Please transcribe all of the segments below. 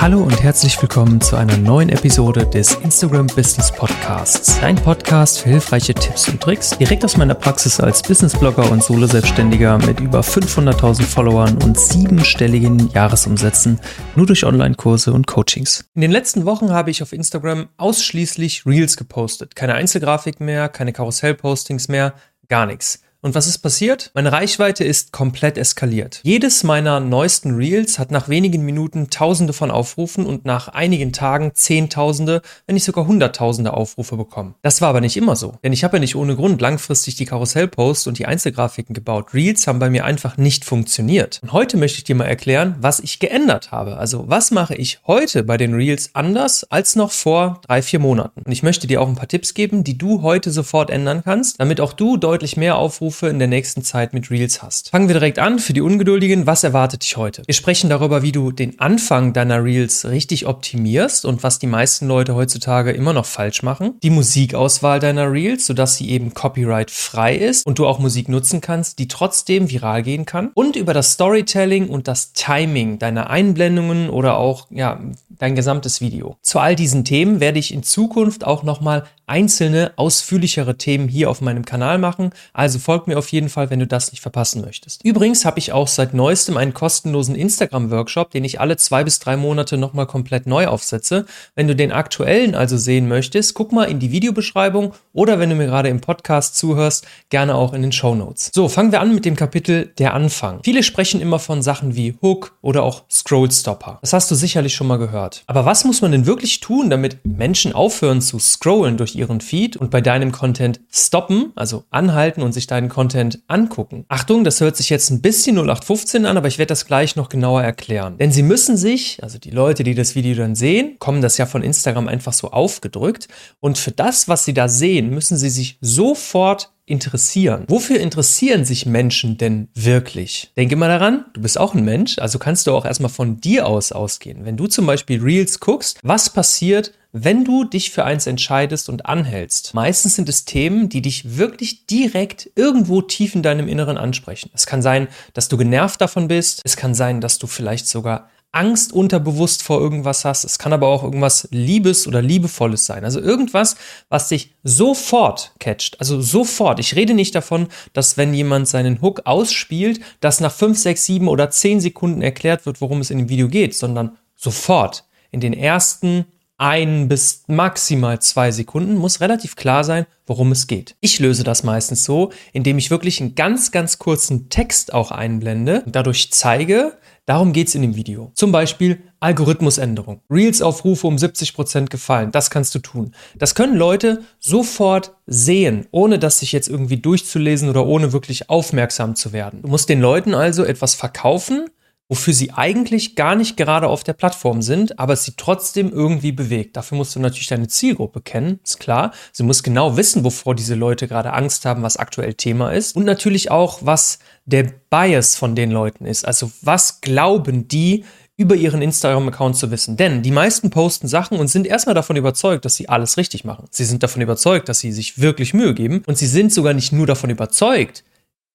Hallo und herzlich willkommen zu einer neuen Episode des Instagram Business Podcasts. Ein Podcast für hilfreiche Tipps und Tricks direkt aus meiner Praxis als Businessblogger und Solo-Selbstständiger mit über 500.000 Followern und siebenstelligen Jahresumsätzen nur durch Online-Kurse und Coachings. In den letzten Wochen habe ich auf Instagram ausschließlich Reels gepostet. Keine Einzelgrafik mehr, keine Karussell-Postings mehr, gar nichts. Und was ist passiert? Meine Reichweite ist komplett eskaliert. Jedes meiner neuesten Reels hat nach wenigen Minuten Tausende von Aufrufen und nach einigen Tagen Zehntausende, wenn nicht sogar Hunderttausende Aufrufe bekommen. Das war aber nicht immer so, denn ich habe ja nicht ohne Grund langfristig die Karussellposts und die Einzelgrafiken gebaut. Reels haben bei mir einfach nicht funktioniert. Und heute möchte ich dir mal erklären, was ich geändert habe. Also was mache ich heute bei den Reels anders als noch vor drei, vier Monaten. Und ich möchte dir auch ein paar Tipps geben, die du heute sofort ändern kannst, damit auch du deutlich mehr Aufrufe Aufrufe in der nächsten Zeit mit Reels hast. Fangen wir direkt an. Für die Ungeduldigen, was erwartet dich heute? Wir sprechen darüber, wie du den Anfang deiner Reels richtig optimierst und was die meisten Leute heutzutage immer noch falsch machen. Die Musikauswahl deiner Reels, sodass sie eben copyright frei ist und du auch Musik nutzen kannst, die trotzdem viral gehen kann. Und über das Storytelling und das Timing deiner Einblendungen oder auch ja, dein gesamtes Video. Zu all diesen Themen werde ich in Zukunft auch nochmal einzelne ausführlichere Themen hier auf meinem Kanal machen. Also folg mir auf jeden Fall, wenn du das nicht verpassen möchtest. Übrigens habe ich auch seit neuestem einen kostenlosen Instagram-Workshop, den ich alle zwei bis drei Monate nochmal komplett neu aufsetze. Wenn du den aktuellen also sehen möchtest, guck mal in die Videobeschreibung oder wenn du mir gerade im Podcast zuhörst, gerne auch in den Show Notes. So, fangen wir an mit dem Kapitel der Anfang. Viele sprechen immer von Sachen wie Hook oder auch Scrollstopper. Das hast du sicherlich schon mal gehört. Aber was muss man denn wirklich tun, damit Menschen aufhören zu scrollen durch ihren Feed und bei deinem Content stoppen, also anhalten und sich deinen Content angucken. Achtung, das hört sich jetzt ein bisschen 0815 an, aber ich werde das gleich noch genauer erklären. Denn sie müssen sich, also die Leute, die das Video dann sehen, kommen das ja von Instagram einfach so aufgedrückt und für das, was sie da sehen, müssen sie sich sofort interessieren. Wofür interessieren sich Menschen denn wirklich? Denke mal daran, du bist auch ein Mensch, also kannst du auch erstmal von dir aus ausgehen. Wenn du zum Beispiel Reels guckst, was passiert, wenn du dich für eins entscheidest und anhältst, meistens sind es Themen, die dich wirklich direkt irgendwo tief in deinem Inneren ansprechen. Es kann sein, dass du genervt davon bist. Es kann sein, dass du vielleicht sogar Angst unterbewusst vor irgendwas hast. Es kann aber auch irgendwas Liebes oder Liebevolles sein. Also irgendwas, was dich sofort catcht. Also sofort. Ich rede nicht davon, dass wenn jemand seinen Hook ausspielt, dass nach 5, 6, 7 oder 10 Sekunden erklärt wird, worum es in dem Video geht, sondern sofort. In den ersten ein bis maximal zwei Sekunden muss relativ klar sein, worum es geht. Ich löse das meistens so, indem ich wirklich einen ganz, ganz kurzen Text auch einblende und dadurch zeige, darum geht es in dem Video. Zum Beispiel Algorithmusänderung. Reels-Aufrufe um 70% gefallen. Das kannst du tun. Das können Leute sofort sehen, ohne das sich jetzt irgendwie durchzulesen oder ohne wirklich aufmerksam zu werden. Du musst den Leuten also etwas verkaufen, wofür sie eigentlich gar nicht gerade auf der Plattform sind, aber es sie trotzdem irgendwie bewegt. Dafür musst du natürlich deine Zielgruppe kennen, ist klar. Sie muss genau wissen, wovor diese Leute gerade Angst haben, was aktuell Thema ist. Und natürlich auch, was der Bias von den Leuten ist. Also was glauben die, über ihren Instagram-Account zu wissen. Denn die meisten posten Sachen und sind erstmal davon überzeugt, dass sie alles richtig machen. Sie sind davon überzeugt, dass sie sich wirklich Mühe geben. Und sie sind sogar nicht nur davon überzeugt,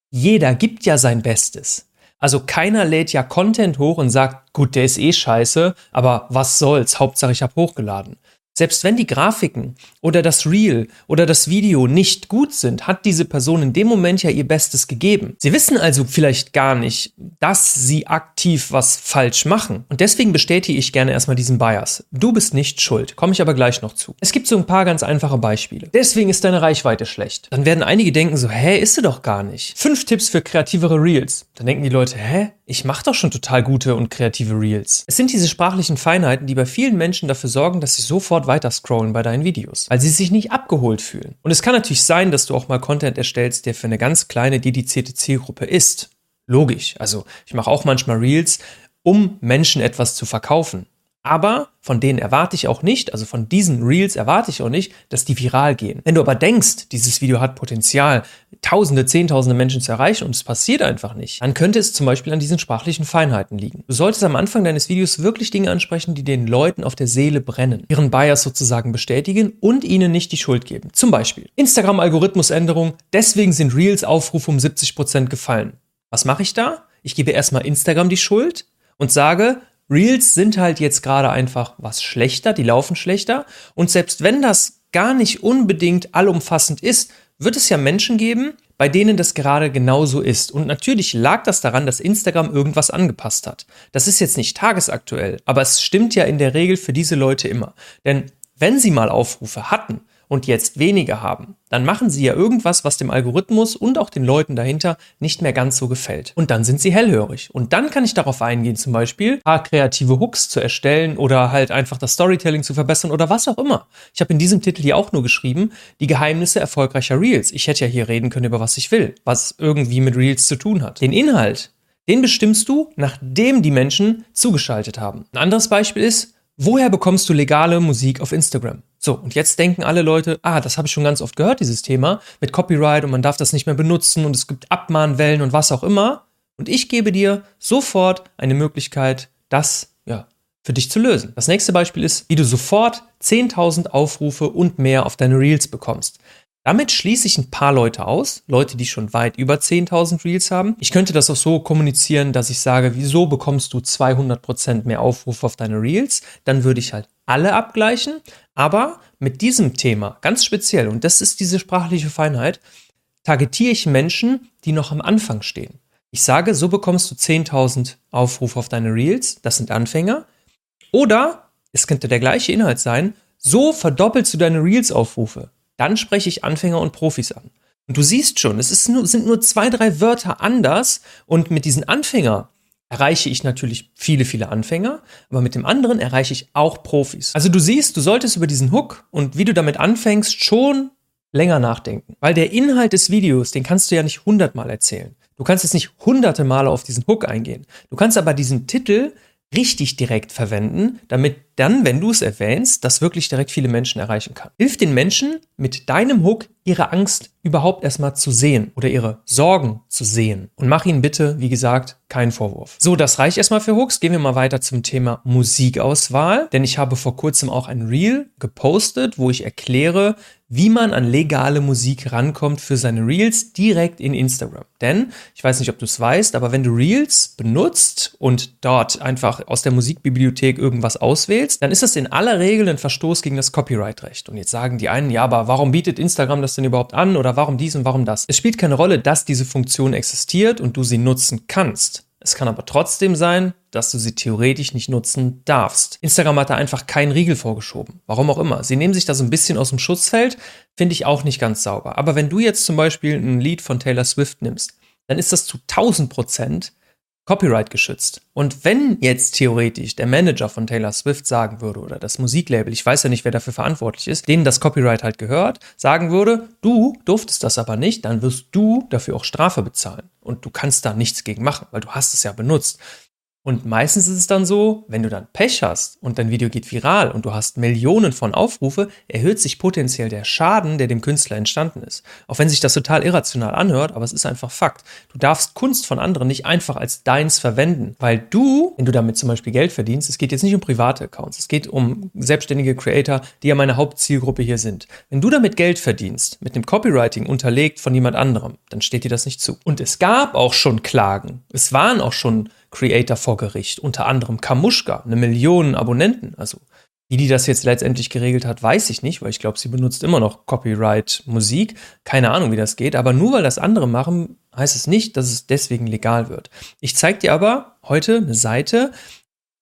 jeder gibt ja sein Bestes. Also keiner lädt ja Content hoch und sagt, gut, der ist eh scheiße, aber was soll's, Hauptsache ich habe hochgeladen. Selbst wenn die Grafiken oder das Reel oder das Video nicht gut sind, hat diese Person in dem Moment ja ihr Bestes gegeben. Sie wissen also vielleicht gar nicht, dass sie aktiv was falsch machen. Und deswegen bestätige ich gerne erstmal diesen Bias. Du bist nicht schuld. Komme ich aber gleich noch zu. Es gibt so ein paar ganz einfache Beispiele. Deswegen ist deine Reichweite schlecht. Dann werden einige denken so, hä, ist sie doch gar nicht. Fünf Tipps für kreativere Reels. Dann denken die Leute, hä, ich mache doch schon total gute und kreative Reels. Es sind diese sprachlichen Feinheiten, die bei vielen Menschen dafür sorgen, dass sie sofort weiter scrollen bei deinen Videos, weil sie sich nicht abgeholt fühlen. Und es kann natürlich sein, dass du auch mal Content erstellst, der für eine ganz kleine dedizierte Zielgruppe ist. Logisch. Also ich mache auch manchmal Reels, um Menschen etwas zu verkaufen. Aber von denen erwarte ich auch nicht, also von diesen Reels erwarte ich auch nicht, dass die viral gehen. Wenn du aber denkst, dieses Video hat Potenzial, Tausende, Zehntausende Menschen zu erreichen und es passiert einfach nicht, dann könnte es zum Beispiel an diesen sprachlichen Feinheiten liegen. Du solltest am Anfang deines Videos wirklich Dinge ansprechen, die den Leuten auf der Seele brennen, ihren Bias sozusagen bestätigen und ihnen nicht die Schuld geben. Zum Beispiel Instagram-Algorithmusänderung, deswegen sind Reels-Aufrufe um 70% gefallen. Was mache ich da? Ich gebe erstmal Instagram die Schuld und sage, Reels sind halt jetzt gerade einfach was schlechter, die laufen schlechter. Und selbst wenn das gar nicht unbedingt allumfassend ist, wird es ja Menschen geben, bei denen das gerade genauso ist. Und natürlich lag das daran, dass Instagram irgendwas angepasst hat. Das ist jetzt nicht tagesaktuell, aber es stimmt ja in der Regel für diese Leute immer. Denn wenn sie mal Aufrufe hatten, und jetzt weniger haben, dann machen sie ja irgendwas, was dem Algorithmus und auch den Leuten dahinter nicht mehr ganz so gefällt. Und dann sind sie hellhörig. Und dann kann ich darauf eingehen, zum Beispiel paar kreative Hooks zu erstellen oder halt einfach das Storytelling zu verbessern oder was auch immer. Ich habe in diesem Titel hier auch nur geschrieben, die Geheimnisse erfolgreicher Reels. Ich hätte ja hier reden können über was ich will, was irgendwie mit Reels zu tun hat. Den Inhalt, den bestimmst du, nachdem die Menschen zugeschaltet haben. Ein anderes Beispiel ist, woher bekommst du legale Musik auf Instagram? So, und jetzt denken alle Leute, ah, das habe ich schon ganz oft gehört, dieses Thema mit Copyright und man darf das nicht mehr benutzen und es gibt Abmahnwellen und was auch immer. Und ich gebe dir sofort eine Möglichkeit, das ja, für dich zu lösen. Das nächste Beispiel ist, wie du sofort 10.000 Aufrufe und mehr auf deine Reels bekommst. Damit schließe ich ein paar Leute aus, Leute, die schon weit über 10.000 Reels haben. Ich könnte das auch so kommunizieren, dass ich sage, wieso bekommst du 200% mehr Aufrufe auf deine Reels? Dann würde ich halt alle abgleichen. Aber mit diesem Thema ganz speziell, und das ist diese sprachliche Feinheit, targetiere ich Menschen, die noch am Anfang stehen. Ich sage, so bekommst du 10.000 Aufrufe auf deine Reels, das sind Anfänger. Oder es könnte der gleiche Inhalt sein, so verdoppelst du deine Reels-Aufrufe. Dann spreche ich Anfänger und Profis an. Und du siehst schon, es nur, sind nur zwei, drei Wörter anders. Und mit diesen Anfänger erreiche ich natürlich viele, viele Anfänger, aber mit dem anderen erreiche ich auch Profis. Also du siehst, du solltest über diesen Hook und wie du damit anfängst, schon länger nachdenken. Weil der Inhalt des Videos, den kannst du ja nicht hundertmal erzählen. Du kannst jetzt nicht hunderte Male auf diesen Hook eingehen. Du kannst aber diesen Titel richtig direkt verwenden, damit dann, wenn du es erwähnst, das wirklich direkt viele Menschen erreichen kann. Hilf den Menschen mit deinem Hook ihre Angst überhaupt erstmal zu sehen oder ihre Sorgen zu sehen. Und mach ihnen bitte, wie gesagt, keinen Vorwurf. So, das reicht erstmal für Hooks. Gehen wir mal weiter zum Thema Musikauswahl. Denn ich habe vor kurzem auch ein Reel gepostet, wo ich erkläre, wie man an legale Musik rankommt für seine Reels direkt in Instagram. Denn, ich weiß nicht, ob du es weißt, aber wenn du Reels benutzt und dort einfach aus der Musikbibliothek irgendwas auswählst, dann ist das in aller Regel ein Verstoß gegen das Copyright-Recht. Und jetzt sagen die einen, ja, aber warum bietet Instagram das denn überhaupt an oder warum dies und warum das? Es spielt keine Rolle, dass diese Funktion existiert und du sie nutzen kannst. Es kann aber trotzdem sein, dass du sie theoretisch nicht nutzen darfst. Instagram hat da einfach keinen Riegel vorgeschoben. Warum auch immer. Sie nehmen sich da so ein bisschen aus dem Schutzfeld, finde ich auch nicht ganz sauber. Aber wenn du jetzt zum Beispiel ein Lied von Taylor Swift nimmst, dann ist das zu 1000 Prozent Copyright geschützt. Und wenn jetzt theoretisch der Manager von Taylor Swift sagen würde oder das Musiklabel, ich weiß ja nicht, wer dafür verantwortlich ist, denen das Copyright halt gehört, sagen würde, du durftest das aber nicht, dann wirst du dafür auch Strafe bezahlen. Und du kannst da nichts gegen machen, weil du hast es ja benutzt. Und meistens ist es dann so, wenn du dann Pech hast und dein Video geht viral und du hast Millionen von Aufrufe, erhöht sich potenziell der Schaden, der dem Künstler entstanden ist. Auch wenn sich das total irrational anhört, aber es ist einfach Fakt. Du darfst Kunst von anderen nicht einfach als deins verwenden, weil du, wenn du damit zum Beispiel Geld verdienst, es geht jetzt nicht um private Accounts, es geht um selbstständige Creator, die ja meine Hauptzielgruppe hier sind. Wenn du damit Geld verdienst, mit dem Copywriting unterlegt von jemand anderem, dann steht dir das nicht zu. Und es gab auch schon Klagen. Es waren auch schon Creator vor Gericht, unter anderem Kamushka, eine Million Abonnenten. Also wie die das jetzt letztendlich geregelt hat, weiß ich nicht, weil ich glaube, sie benutzt immer noch Copyright-Musik. Keine Ahnung, wie das geht. Aber nur weil das andere machen, heißt es nicht, dass es deswegen legal wird. Ich zeige dir aber heute eine Seite,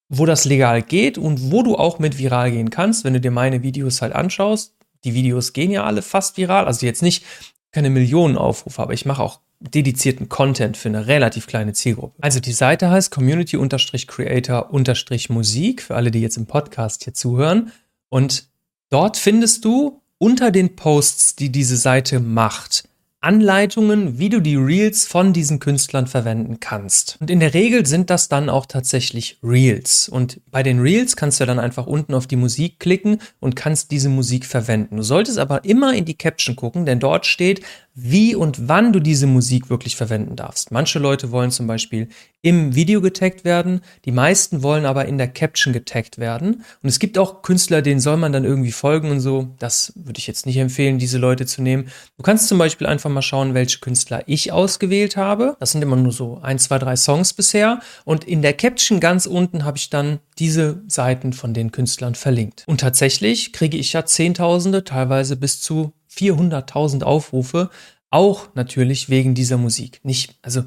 wo das legal geht und wo du auch mit viral gehen kannst, wenn du dir meine Videos halt anschaust. Die Videos gehen ja alle fast viral, also jetzt nicht keine Millionen Aufrufe, aber ich mache auch dedizierten Content für eine relativ kleine Zielgruppe. Also die Seite heißt Community-Creator-Musik für alle, die jetzt im Podcast hier zuhören. Und dort findest du unter den Posts, die diese Seite macht, Anleitungen, wie du die Reels von diesen Künstlern verwenden kannst. Und in der Regel sind das dann auch tatsächlich Reels. Und bei den Reels kannst du dann einfach unten auf die Musik klicken und kannst diese Musik verwenden. Du solltest aber immer in die Caption gucken, denn dort steht, wie und wann du diese Musik wirklich verwenden darfst. Manche Leute wollen zum Beispiel im Video getaggt werden, die meisten wollen aber in der Caption getaggt werden. Und es gibt auch Künstler, denen soll man dann irgendwie folgen und so. Das würde ich jetzt nicht empfehlen, diese Leute zu nehmen. Du kannst zum Beispiel einfach mal schauen, welche Künstler ich ausgewählt habe. Das sind immer nur so ein, zwei, drei Songs bisher. Und in der Caption ganz unten habe ich dann diese Seiten von den Künstlern verlinkt. Und tatsächlich kriege ich ja Zehntausende, teilweise bis zu 400.000 Aufrufe, auch natürlich wegen dieser Musik. Nicht, also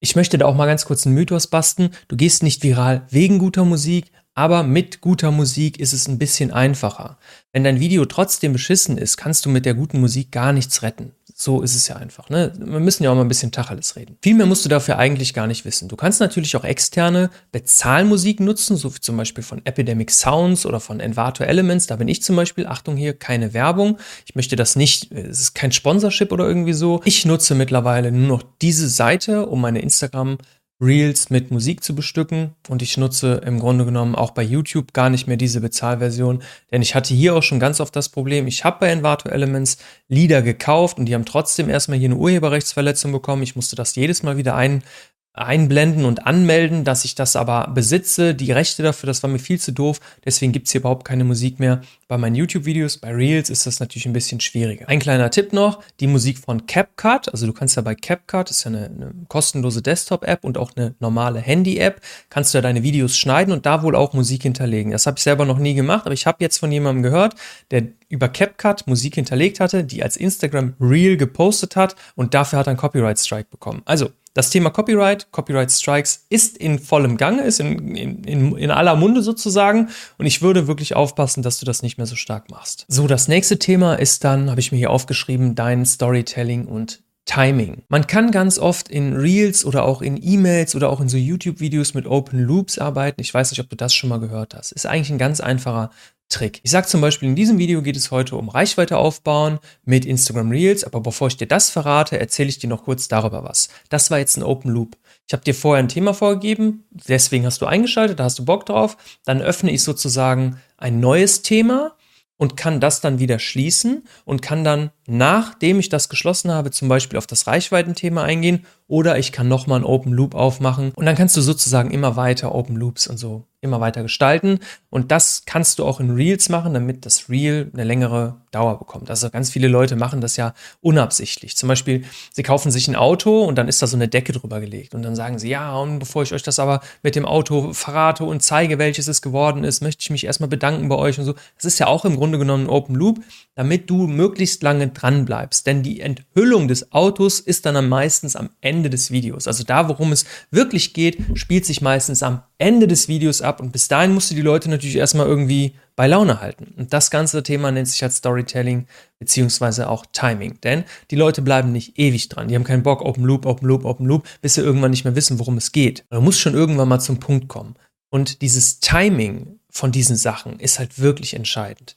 ich möchte da auch mal ganz kurz einen Mythos basten. Du gehst nicht viral wegen guter Musik, aber mit guter Musik ist es ein bisschen einfacher. Wenn dein Video trotzdem beschissen ist, kannst du mit der guten Musik gar nichts retten. So ist es ja einfach. Ne? Wir müssen ja auch mal ein bisschen Tacheles reden. Viel mehr musst du dafür eigentlich gar nicht wissen. Du kannst natürlich auch externe Bezahlmusik nutzen, so wie zum Beispiel von Epidemic Sounds oder von Envato Elements. Da bin ich zum Beispiel, Achtung hier, keine Werbung. Ich möchte das nicht, es ist kein Sponsorship oder irgendwie so. Ich nutze mittlerweile nur noch diese Seite, um meine Instagram Reels mit Musik zu bestücken und ich nutze im Grunde genommen auch bei YouTube gar nicht mehr diese Bezahlversion, denn ich hatte hier auch schon ganz oft das Problem, ich habe bei Envato Elements Lieder gekauft und die haben trotzdem erstmal hier eine Urheberrechtsverletzung bekommen. Ich musste das jedes Mal wieder ein, einblenden und anmelden, dass ich das aber besitze. Die Rechte dafür, das war mir viel zu doof. Deswegen gibt's hier überhaupt keine Musik mehr. Bei meinen YouTube-Videos, bei Reels ist das natürlich ein bisschen schwieriger. Ein kleiner Tipp noch, die Musik von CapCut. Also du kannst ja bei CapCut, das ist ja eine, eine kostenlose Desktop-App und auch eine normale Handy-App, kannst du ja deine Videos schneiden und da wohl auch Musik hinterlegen. Das habe ich selber noch nie gemacht, aber ich habe jetzt von jemandem gehört, der über CapCut Musik hinterlegt hatte, die als Instagram Reel gepostet hat und dafür hat er einen Copyright Strike bekommen. Also das Thema Copyright, Copyright Strikes ist in vollem Gange, ist in, in, in aller Munde sozusagen. Und ich würde wirklich aufpassen, dass du das nicht mehr so stark machst. So, das nächste Thema ist dann, habe ich mir hier aufgeschrieben, dein Storytelling und Timing. Man kann ganz oft in Reels oder auch in E-Mails oder auch in so YouTube-Videos mit Open Loops arbeiten. Ich weiß nicht, ob du das schon mal gehört hast. Ist eigentlich ein ganz einfacher Trick. Ich sage zum Beispiel, in diesem Video geht es heute um Reichweite aufbauen mit Instagram Reels, aber bevor ich dir das verrate, erzähle ich dir noch kurz darüber was. Das war jetzt ein Open Loop. Ich habe dir vorher ein Thema vorgegeben, deswegen hast du eingeschaltet, da hast du Bock drauf. Dann öffne ich sozusagen ein neues Thema und kann das dann wieder schließen und kann dann, nachdem ich das geschlossen habe, zum Beispiel auf das Reichweitenthema eingehen oder ich kann nochmal einen Open Loop aufmachen und dann kannst du sozusagen immer weiter Open Loops und so immer weiter gestalten. Und das kannst du auch in Reels machen, damit das Reel eine längere Dauer bekommt. Also ganz viele Leute machen das ja unabsichtlich. Zum Beispiel, sie kaufen sich ein Auto und dann ist da so eine Decke drüber gelegt. Und dann sagen sie, ja, und bevor ich euch das aber mit dem Auto verrate und zeige, welches es geworden ist, möchte ich mich erstmal bedanken bei euch und so. Das ist ja auch im Grunde genommen ein Open Loop, damit du möglichst lange dran bleibst. Denn die Enthüllung des Autos ist dann am meistens am Ende des Videos. Also da, worum es wirklich geht, spielt sich meistens am Ende des Videos ab und bis dahin musst du die Leute natürlich erstmal irgendwie bei Laune halten. Und das ganze Thema nennt sich halt Storytelling beziehungsweise auch Timing. Denn die Leute bleiben nicht ewig dran. Die haben keinen Bock, Open Loop, Open Loop, Open Loop, bis sie irgendwann nicht mehr wissen, worum es geht. Man muss schon irgendwann mal zum Punkt kommen. Und dieses Timing von diesen Sachen ist halt wirklich entscheidend.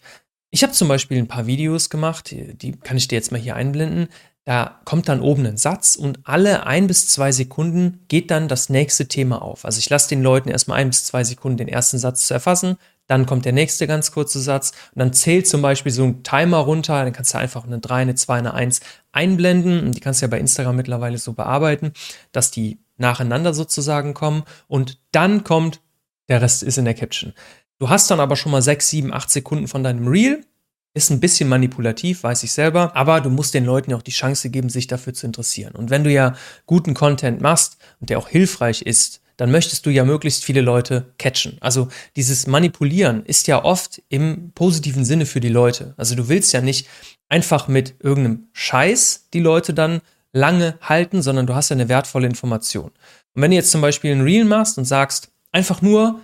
Ich habe zum Beispiel ein paar Videos gemacht, die kann ich dir jetzt mal hier einblenden. Da kommt dann oben ein Satz und alle ein bis zwei Sekunden geht dann das nächste Thema auf. Also ich lasse den Leuten erstmal ein bis zwei Sekunden den ersten Satz zu erfassen, dann kommt der nächste ganz kurze Satz und dann zählt zum Beispiel so ein Timer runter, dann kannst du einfach eine 3, eine 2, eine 1 einblenden und die kannst du ja bei Instagram mittlerweile so bearbeiten, dass die nacheinander sozusagen kommen und dann kommt, der Rest ist in der Caption. Du hast dann aber schon mal 6, 7, 8 Sekunden von deinem Reel ist ein bisschen manipulativ, weiß ich selber, aber du musst den Leuten ja auch die Chance geben, sich dafür zu interessieren. Und wenn du ja guten Content machst und der auch hilfreich ist, dann möchtest du ja möglichst viele Leute catchen. Also dieses Manipulieren ist ja oft im positiven Sinne für die Leute. Also du willst ja nicht einfach mit irgendeinem Scheiß die Leute dann lange halten, sondern du hast ja eine wertvolle Information. Und wenn du jetzt zum Beispiel ein Reel machst und sagst, einfach nur,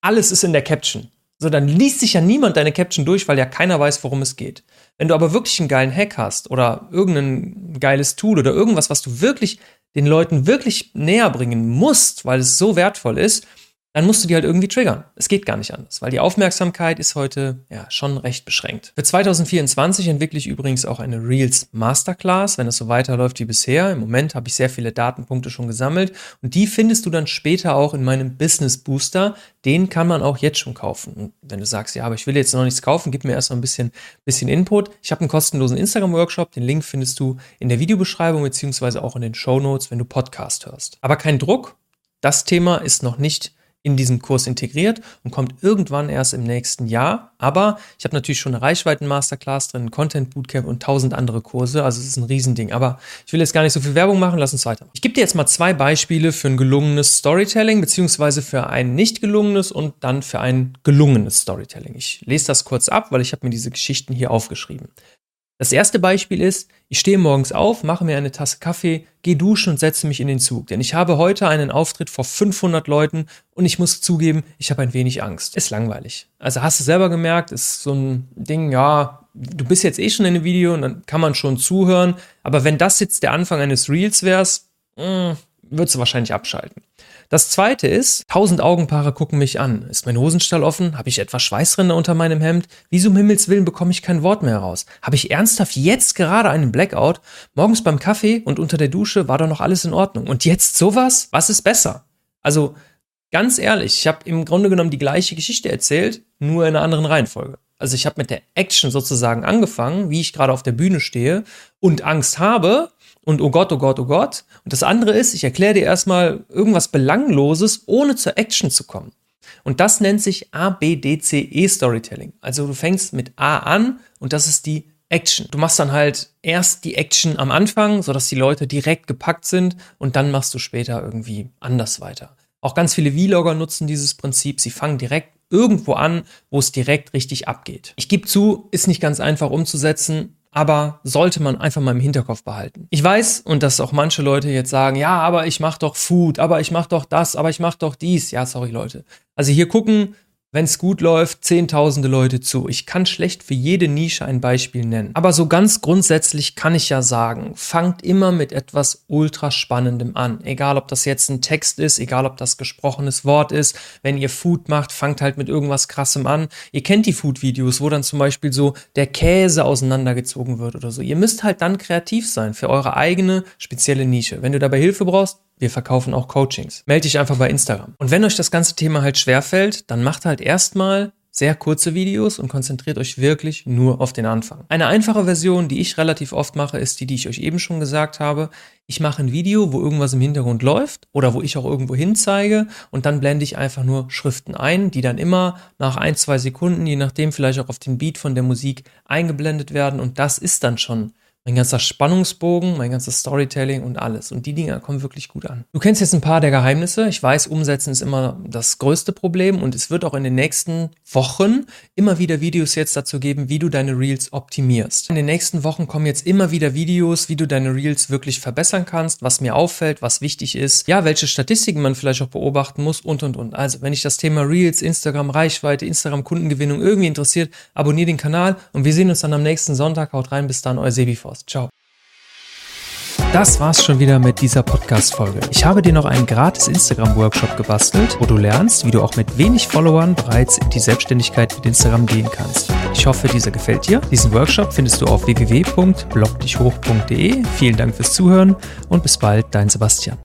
alles ist in der Caption, so, dann liest sich ja niemand deine Caption durch, weil ja keiner weiß, worum es geht. Wenn du aber wirklich einen geilen Hack hast oder irgendein geiles Tool oder irgendwas, was du wirklich den Leuten wirklich näher bringen musst, weil es so wertvoll ist, dann musst du die halt irgendwie triggern. Es geht gar nicht anders, weil die Aufmerksamkeit ist heute ja schon recht beschränkt. Für 2024 entwickle ich übrigens auch eine Reels Masterclass, wenn es so weiterläuft wie bisher. Im Moment habe ich sehr viele Datenpunkte schon gesammelt und die findest du dann später auch in meinem Business Booster. Den kann man auch jetzt schon kaufen. Und wenn du sagst, ja, aber ich will jetzt noch nichts kaufen, gib mir erst mal ein bisschen, bisschen Input. Ich habe einen kostenlosen Instagram-Workshop, den Link findest du in der Videobeschreibung beziehungsweise auch in den Show Notes, wenn du Podcast hörst. Aber kein Druck, das Thema ist noch nicht in diesen Kurs integriert und kommt irgendwann erst im nächsten Jahr. Aber ich habe natürlich schon eine Reichweiten-Masterclass drin, ein Content-Bootcamp und tausend andere Kurse. Also es ist ein Riesending. Aber ich will jetzt gar nicht so viel Werbung machen, lass uns weiter. Ich gebe dir jetzt mal zwei Beispiele für ein gelungenes Storytelling, beziehungsweise für ein nicht gelungenes und dann für ein gelungenes Storytelling. Ich lese das kurz ab, weil ich habe mir diese Geschichten hier aufgeschrieben. Das erste Beispiel ist, ich stehe morgens auf, mache mir eine Tasse Kaffee, gehe duschen und setze mich in den Zug. Denn ich habe heute einen Auftritt vor 500 Leuten und ich muss zugeben, ich habe ein wenig Angst. Ist langweilig. Also hast du selber gemerkt, ist so ein Ding, ja, du bist jetzt eh schon in einem Video und dann kann man schon zuhören. Aber wenn das jetzt der Anfang eines Reels wär's, mh, hm, würdest du wahrscheinlich abschalten. Das zweite ist, tausend Augenpaare gucken mich an. Ist mein Hosenstall offen? Habe ich etwas Schweißränder unter meinem Hemd? Wieso um Himmels Willen bekomme ich kein Wort mehr heraus? Habe ich ernsthaft jetzt gerade einen Blackout? Morgens beim Kaffee und unter der Dusche war doch noch alles in Ordnung. Und jetzt sowas? Was ist besser? Also, ganz ehrlich, ich habe im Grunde genommen die gleiche Geschichte erzählt, nur in einer anderen Reihenfolge. Also ich habe mit der Action sozusagen angefangen, wie ich gerade auf der Bühne stehe und Angst habe, und oh Gott, oh Gott, oh Gott. Und das andere ist, ich erkläre dir erstmal irgendwas Belangloses, ohne zur Action zu kommen. Und das nennt sich ABDCE Storytelling. Also du fängst mit A an und das ist die Action. Du machst dann halt erst die Action am Anfang, sodass die Leute direkt gepackt sind und dann machst du später irgendwie anders weiter. Auch ganz viele Vlogger nutzen dieses Prinzip. Sie fangen direkt irgendwo an, wo es direkt richtig abgeht. Ich gebe zu, ist nicht ganz einfach umzusetzen, aber sollte man einfach mal im Hinterkopf behalten. Ich weiß, und dass auch manche Leute jetzt sagen, ja, aber ich mache doch Food, aber ich mache doch das, aber ich mache doch dies. Ja, sorry Leute. Also hier gucken, wenn es gut läuft, zehntausende Leute zu. Ich kann schlecht für jede Nische ein Beispiel nennen. Aber so ganz grundsätzlich kann ich ja sagen, fangt immer mit etwas ultra spannendem an. Egal, ob das jetzt ein Text ist, egal, ob das gesprochenes Wort ist. Wenn ihr Food macht, fangt halt mit irgendwas krassem an. Ihr kennt die Food-Videos, wo dann zum Beispiel so der Käse auseinandergezogen wird oder so. Ihr müsst halt dann kreativ sein für eure eigene spezielle Nische. Wenn du dabei Hilfe brauchst, wir verkaufen auch Coachings. Melde dich einfach bei Instagram. Und wenn euch das ganze Thema halt schwerfällt, dann macht halt erstmal sehr kurze Videos und konzentriert euch wirklich nur auf den Anfang. Eine einfache Version, die ich relativ oft mache, ist die, die ich euch eben schon gesagt habe. Ich mache ein Video, wo irgendwas im Hintergrund läuft oder wo ich auch irgendwo hinzeige und dann blende ich einfach nur Schriften ein, die dann immer nach ein, zwei Sekunden, je nachdem vielleicht auch auf den Beat von der Musik eingeblendet werden und das ist dann schon mein ganzer Spannungsbogen, mein ganzes Storytelling und alles. Und die Dinge kommen wirklich gut an. Du kennst jetzt ein paar der Geheimnisse. Ich weiß, umsetzen ist immer das größte Problem und es wird auch in den nächsten Wochen immer wieder Videos jetzt dazu geben, wie du deine Reels optimierst. In den nächsten Wochen kommen jetzt immer wieder Videos, wie du deine Reels wirklich verbessern kannst, was mir auffällt, was wichtig ist, ja, welche Statistiken man vielleicht auch beobachten muss und und und. Also, wenn dich das Thema Reels, Instagram Reichweite, Instagram Kundengewinnung irgendwie interessiert, abonniere den Kanal und wir sehen uns dann am nächsten Sonntag. Haut rein, bis dann, euer Sebi Forst. Ciao. Das war's schon wieder mit dieser Podcast-Folge. Ich habe dir noch einen gratis Instagram-Workshop gebastelt, wo du lernst, wie du auch mit wenig Followern bereits in die Selbstständigkeit mit Instagram gehen kannst. Ich hoffe, dieser gefällt dir. Diesen Workshop findest du auf www.blogdichhoch.de. Vielen Dank fürs Zuhören und bis bald, dein Sebastian.